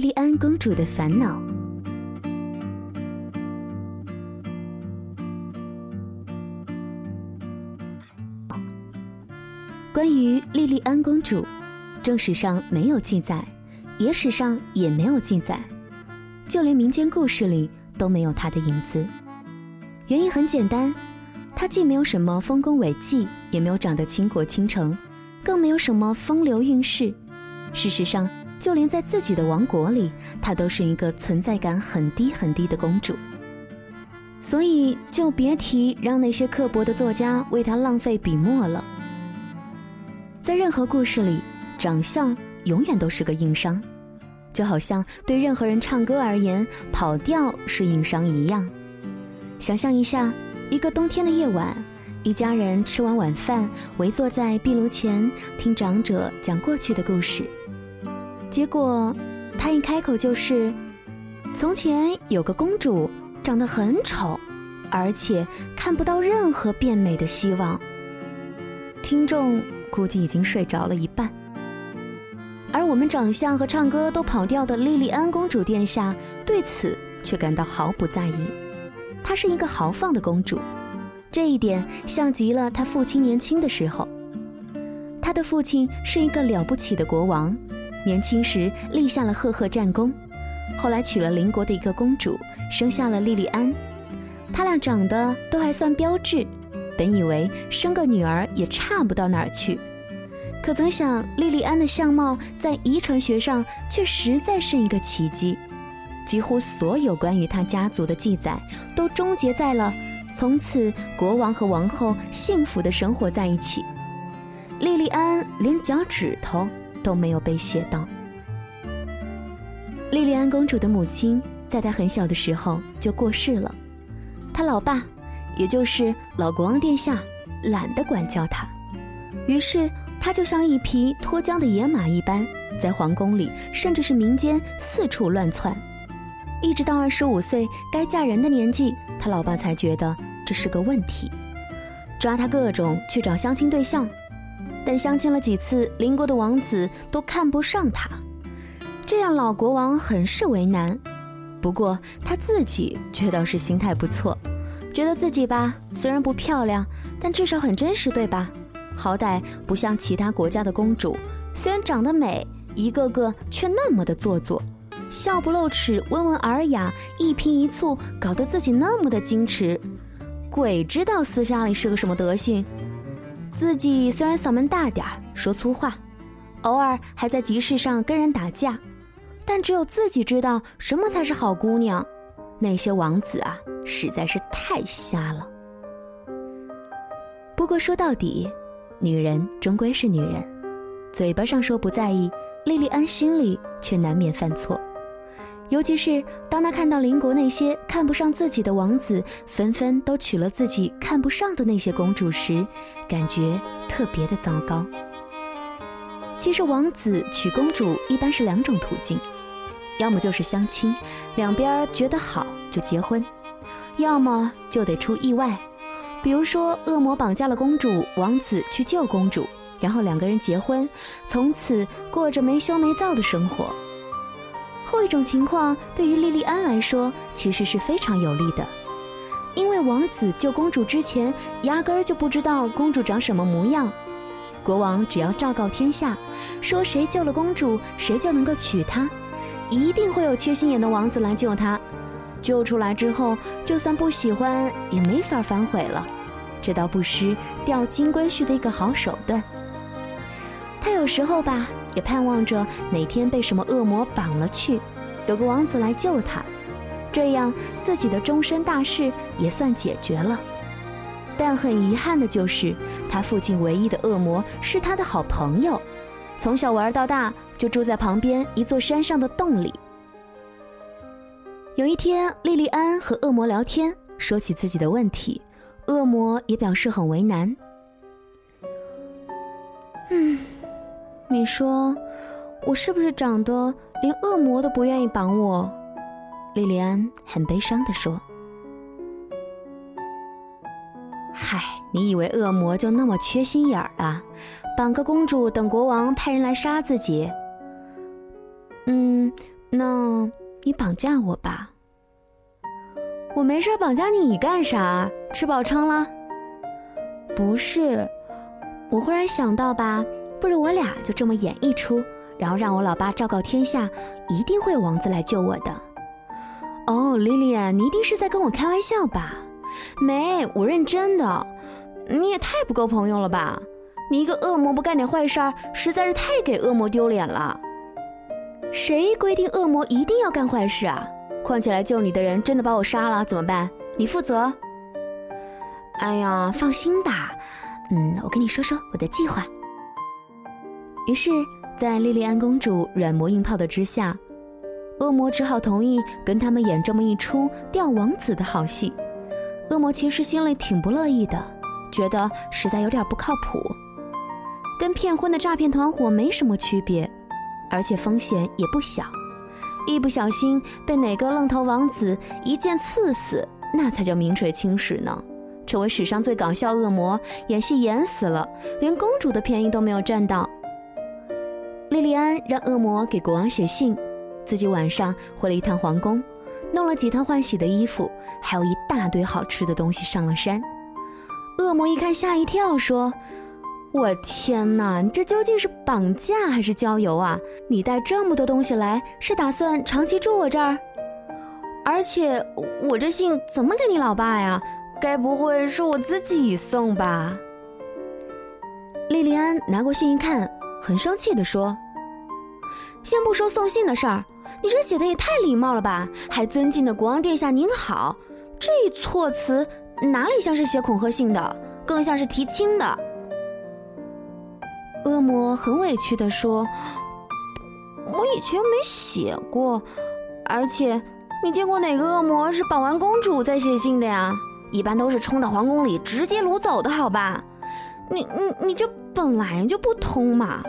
莉莉安公主的烦恼。关于莉莉安公主，正史上没有记载，野史上也没有记载，就连民间故事里都没有她的影子。原因很简单，她既没有什么丰功伟绩，也没有长得倾国倾城，更没有什么风流韵事。事实上，就连在自己的王国里，她都是一个存在感很低很低的公主。所以，就别提让那些刻薄的作家为她浪费笔墨了。在任何故事里，长相永远都是个硬伤，就好像对任何人唱歌而言，跑调是硬伤一样。想象一下，一个冬天的夜晚，一家人吃完晚饭，围坐在壁炉前听长者讲过去的故事。结果，他一开口就是：“从前有个公主，长得很丑，而且看不到任何变美的希望。”听众估计已经睡着了一半。而我们长相和唱歌都跑调的莉莉安公主殿下，对此却感到毫不在意。她是一个豪放的公主，这一点像极了她父亲年轻的时候。她的父亲是一个了不起的国王。年轻时立下了赫赫战功，后来娶了邻国的一个公主，生下了莉莉安。他俩长得都还算标致，本以为生个女儿也差不到哪儿去，可曾想莉莉安的相貌在遗传学上却实在是一个奇迹。几乎所有关于她家族的记载都终结在了从此国王和王后幸福的生活在一起。莉莉安连脚趾头。都没有被写到。莉莉安公主的母亲在她很小的时候就过世了，她老爸，也就是老国王殿下，懒得管教她，于是她就像一匹脱缰的野马一般，在皇宫里甚至是民间四处乱窜，一直到二十五岁该嫁人的年纪，她老爸才觉得这是个问题，抓她各种去找相亲对象。但相亲了几次，邻国的王子都看不上她，这让老国王很是为难。不过他自己却倒是心态不错，觉得自己吧虽然不漂亮，但至少很真实，对吧？好歹不像其他国家的公主，虽然长得美，一个个却那么的做作，笑不露齿，温文尔雅，一颦一蹙搞得自己那么的矜持，鬼知道私下里是个什么德行。自己虽然嗓门大点儿，说粗话，偶尔还在集市上跟人打架，但只有自己知道什么才是好姑娘。那些王子啊，实在是太瞎了。不过说到底，女人终归是女人，嘴巴上说不在意，莉莉安心里却难免犯错。尤其是当他看到邻国那些看不上自己的王子纷纷都娶了自己看不上的那些公主时，感觉特别的糟糕。其实王子娶公主一般是两种途径，要么就是相亲，两边觉得好就结婚；要么就得出意外，比如说恶魔绑架了公主，王子去救公主，然后两个人结婚，从此过着没羞没臊的生活。后一种情况对于莉莉安来说其实是非常有利的，因为王子救公主之前压根儿就不知道公主长什么模样。国王只要昭告天下，说谁救了公主，谁就能够娶她，一定会有缺心眼的王子来救她。救出来之后，就算不喜欢也没法反悔了。这倒不失钓金龟婿的一个好手段。他有时候吧。也盼望着哪天被什么恶魔绑了去，有个王子来救他，这样自己的终身大事也算解决了。但很遗憾的就是，他父亲唯一的恶魔是他的好朋友，从小玩到大就住在旁边一座山上的洞里。有一天，莉莉安和恶魔聊天，说起自己的问题，恶魔也表示很为难。嗯。你说，我是不是长得连恶魔都不愿意绑我？莉莉安很悲伤地说：“嗨，你以为恶魔就那么缺心眼儿啊？绑个公主等国王派人来杀自己？嗯，那你绑架我吧。我没事绑架你干啥？吃饱撑了？不是，我忽然想到吧，不如我俩就这么演一出，然后让我老爸昭告天下，一定会有王子来救我的。哦，莉莉安，你一定是在跟我开玩笑吧？没，我认真的。你也太不够朋友了吧？你一个恶魔不干点坏事儿，实在是太给恶魔丢脸了。谁规定恶魔一定要干坏事啊？况且来救你的人真的把我杀了怎么办？你负责。哎呀，放心吧，嗯，我跟你说说我的计划。于是，在莉莉安公主软磨硬泡的之下，恶魔只好同意跟他们演这么一出钓王子的好戏。恶魔其实心里挺不乐意的，觉得实在有点不靠谱，跟骗婚的诈骗团伙没什么区别，而且风险也不小。一不小心被哪个愣头王子一剑刺死，那才叫名垂青史呢，成为史上最搞笑恶魔，演戏演死了，连公主的便宜都没有占到。莉莉安让恶魔给国王写信，自己晚上回了一趟皇宫，弄了几套换洗的衣服，还有一大堆好吃的东西上了山。恶魔一看吓一跳，说。我天哪，这究竟是绑架还是郊游啊？你带这么多东西来，是打算长期住我这儿？而且我这信怎么给你老爸呀？该不会是我自己送吧？莉莉安拿过信一看，很生气地说：“先不说送信的事儿，你这写的也太礼貌了吧？还尊敬的国王殿下您好，这措辞哪里像是写恐吓信的，更像是提亲的。”恶魔很委屈地说：“我以前没写过，而且你见过哪个恶魔是绑完公主再写信的呀？一般都是冲到皇宫里直接掳走的，好吧？你你你这本来就不通嘛！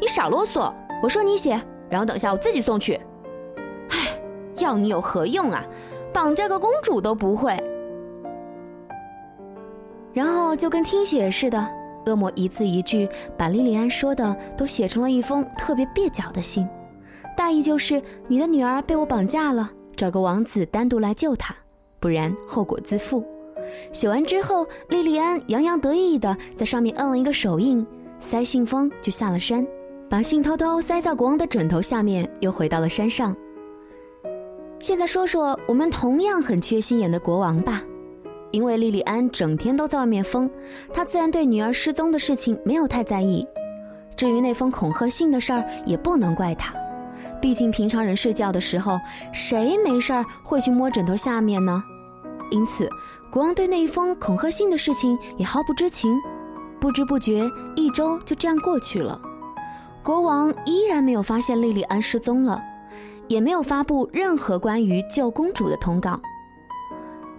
你少啰嗦，我说你写，然后等下我自己送去。唉，要你有何用啊？绑架个公主都不会。然后就跟听写似的。”恶魔一字一句把莉莉安说的都写成了一封特别蹩脚的信，大意就是你的女儿被我绑架了，找个王子单独来救她，不然后果自负。写完之后，莉莉安洋洋得意的在上面摁了一个手印，塞信封就下了山，把信偷偷塞在国王的枕头下面，又回到了山上。现在说说我们同样很缺心眼的国王吧。因为莉莉安整天都在外面疯，她自然对女儿失踪的事情没有太在意。至于那封恐吓信的事儿，也不能怪她，毕竟平常人睡觉的时候，谁没事儿会去摸枕头下面呢？因此，国王对那一封恐吓信的事情也毫不知情。不知不觉，一周就这样过去了，国王依然没有发现莉莉安失踪了，也没有发布任何关于救公主的通告。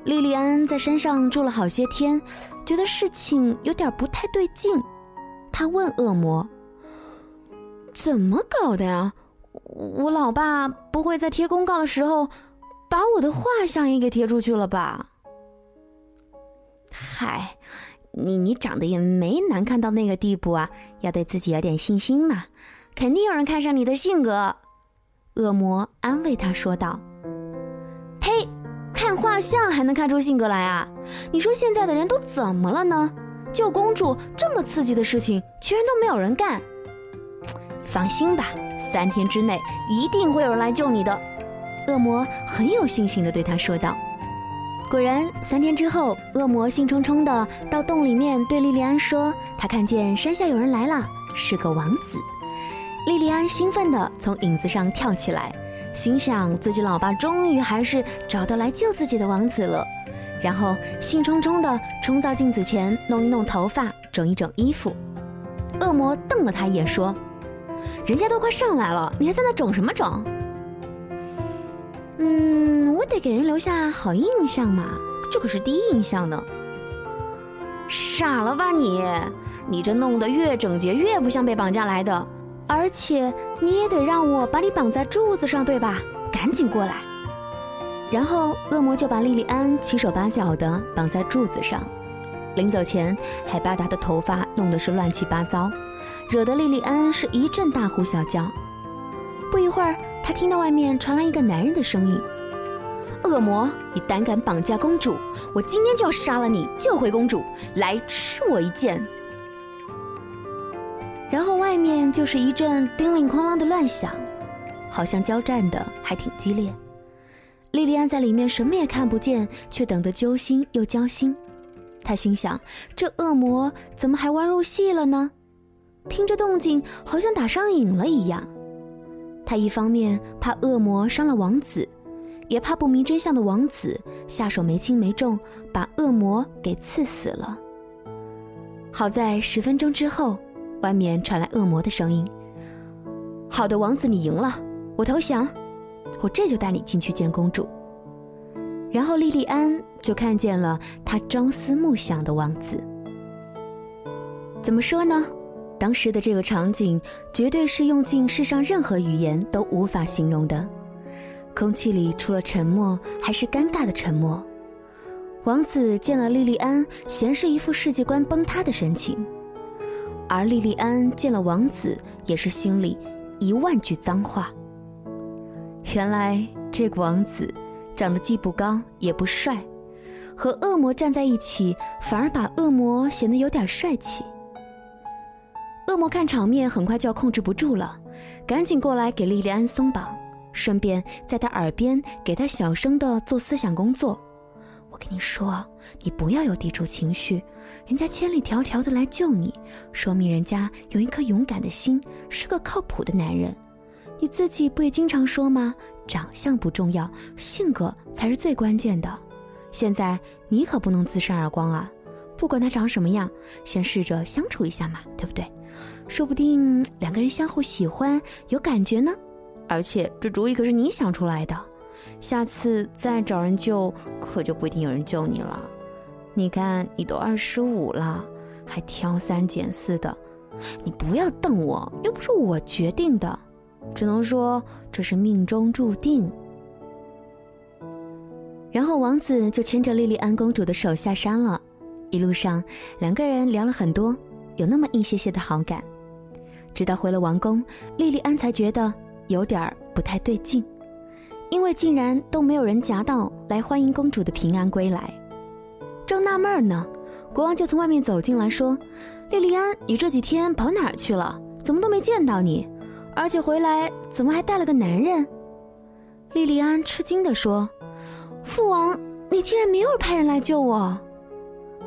莉莉安在山上住了好些天，觉得事情有点不太对劲。她问恶魔：“怎么搞的呀？我老爸不会在贴公告的时候把我的画像也给贴出去了吧？”嗨，你你长得也没难看到那个地步啊，要对自己有点信心嘛。肯定有人看上你的性格。”恶魔安慰他说道。呸看画像还能看出性格来啊？你说现在的人都怎么了呢？救公主这么刺激的事情，居然都没有人干。放心吧，三天之内一定会有人来救你的。恶魔很有信心地对他说道。果然，三天之后，恶魔兴冲冲地到洞里面对莉莉安说：“他看见山下有人来了，是个王子。”莉莉安兴奋地从影子上跳起来。心想自己老爸终于还是找到来救自己的王子了，然后兴冲冲地冲到镜子前弄一弄头发，整一整衣服。恶魔瞪了他一眼说：“人家都快上来了，你还在那整什么整？”“嗯，我得给人留下好印象嘛，这可是第一印象呢。”“傻了吧你？你这弄得越整洁越不像被绑架来的。”而且你也得让我把你绑在柱子上，对吧？赶紧过来。然后恶魔就把莉莉安七手八脚的绑在柱子上，临走前还把她的头发弄得是乱七八糟，惹得莉莉安是一阵大呼小叫。不一会儿，他听到外面传来一个男人的声音：“恶魔，你胆敢绑架公主，我今天就要杀了你，救回公主，来吃我一剑！”然后外面就是一阵叮铃哐啷的乱响，好像交战的还挺激烈。莉莉安在里面什么也看不见，却等得揪心又焦心。她心想：这恶魔怎么还玩入戏了呢？听着动静，好像打上瘾了一样。她一方面怕恶魔伤了王子，也怕不明真相的王子下手没轻没重，把恶魔给刺死了。好在十分钟之后，外面传来恶魔的声音：“好的，王子，你赢了，我投降。”我这就带你进去见公主。然后莉莉安就看见了她朝思暮想的王子。怎么说呢？当时的这个场景绝对是用尽世上任何语言都无法形容的。空气里除了沉默，还是尴尬的沉默。王子见了莉莉安，显是一副世界观崩塌的神情；而莉莉安见了王子，也是心里一万句脏话。原来这个王子长得既不高也不帅，和恶魔站在一起，反而把恶魔显得有点帅气。恶魔看场面，很快就要控制不住了，赶紧过来给莉莉安松绑，顺便在他耳边给他小声的做思想工作。我跟你说，你不要有抵触情绪，人家千里迢迢的来救你，说明人家有一颗勇敢的心，是个靠谱的男人。你自己不也经常说吗？长相不重要，性格才是最关键的。现在你可不能自扇耳光啊！不管他长什么样，先试着相处一下嘛，对不对？说不定两个人相互喜欢，有感觉呢。而且这主意可是你想出来的，下次再找人救，可就不一定有人救你了。你看你都二十五了，还挑三拣四的，你不要瞪我，又不是我决定的。只能说这是命中注定。然后王子就牵着莉莉安公主的手下山了，一路上两个人聊了很多，有那么一些些的好感。直到回了王宫，莉莉安才觉得有点不太对劲，因为竟然都没有人夹道来欢迎公主的平安归来。正纳闷呢，国王就从外面走进来说：“莉莉安，你这几天跑哪儿去了？怎么都没见到你？”而且回来怎么还带了个男人？莉莉安吃惊地说：“父王，你竟然没有派人来救我！”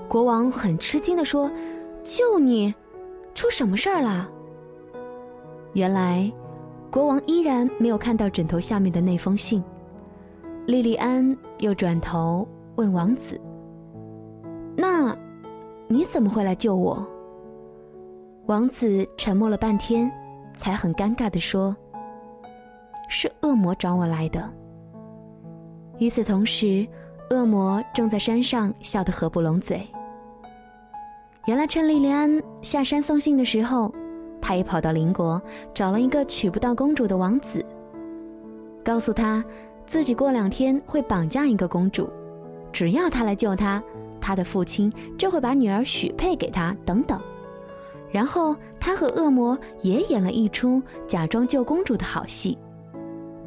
国王很吃惊地说：“救你？出什么事儿了？”原来，国王依然没有看到枕头下面的那封信。莉莉安又转头问王子：“那，你怎么会来救我？”王子沉默了半天。才很尴尬地说：“是恶魔找我来的。”与此同时，恶魔正在山上笑得合不拢嘴。原来趁莉莉安下山送信的时候，他也跑到邻国找了一个娶不到公主的王子，告诉他自己过两天会绑架一个公主，只要他来救她，他的父亲就会把女儿许配给他，等等。然后他和恶魔也演了一出假装救公主的好戏，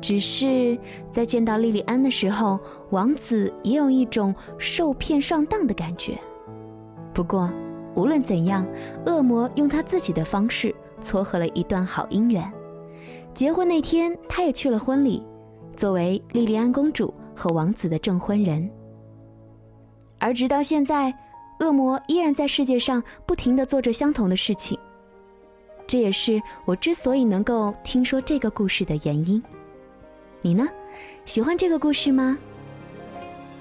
只是在见到莉莉安的时候，王子也有一种受骗上当的感觉。不过，无论怎样，恶魔用他自己的方式撮合了一段好姻缘。结婚那天，他也去了婚礼，作为莉莉安公主和王子的证婚人。而直到现在。恶魔依然在世界上不停地做着相同的事情，这也是我之所以能够听说这个故事的原因。你呢？喜欢这个故事吗？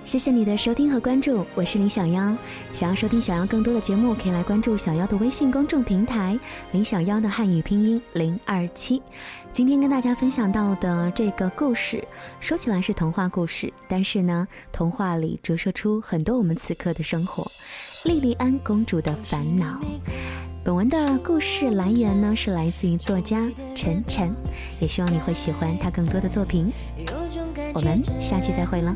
谢谢你的收听和关注，我是林小妖。想要收听小妖更多的节目，可以来关注小妖的微信公众平台“林小妖”的汉语拼音零二七。今天跟大家分享到的这个故事，说起来是童话故事，但是呢，童话里折射出很多我们此刻的生活。莉莉安公主的烦恼。本文的故事来源呢，是来自于作家陈晨，也希望你会喜欢他更多的作品。我们下期再会了。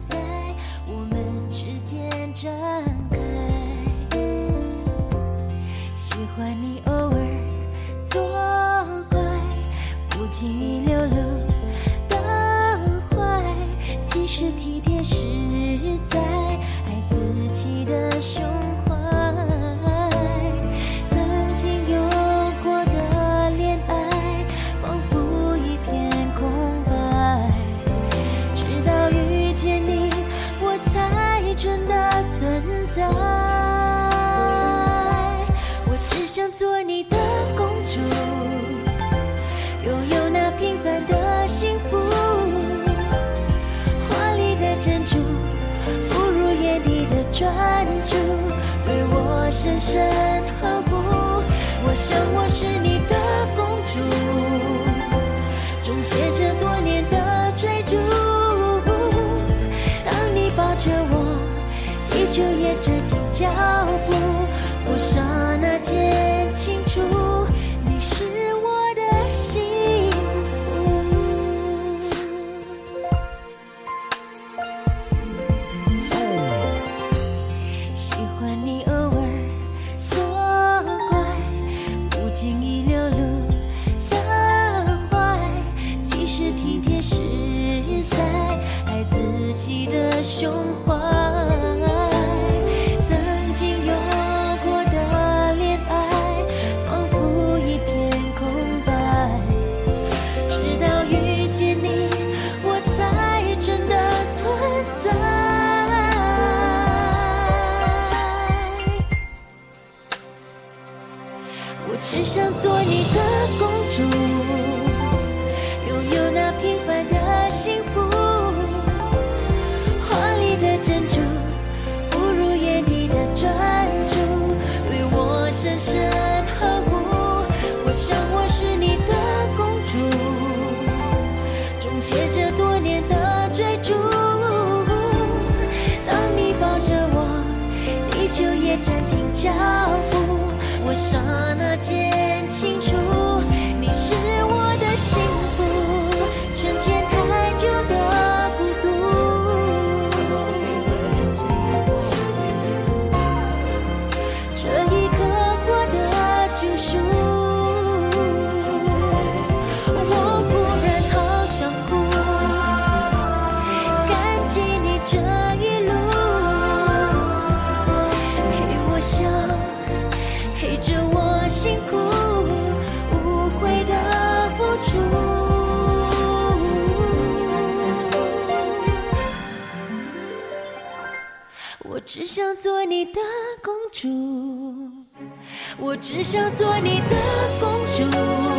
身呵护，我想我是你的公主，终结这多年的追逐。当你抱着我，地球也暂停脚步，我刹那间。多年的追逐，当你抱着我，地球也暂停脚步，我刹那间清。做你的公主我只想做你的公主。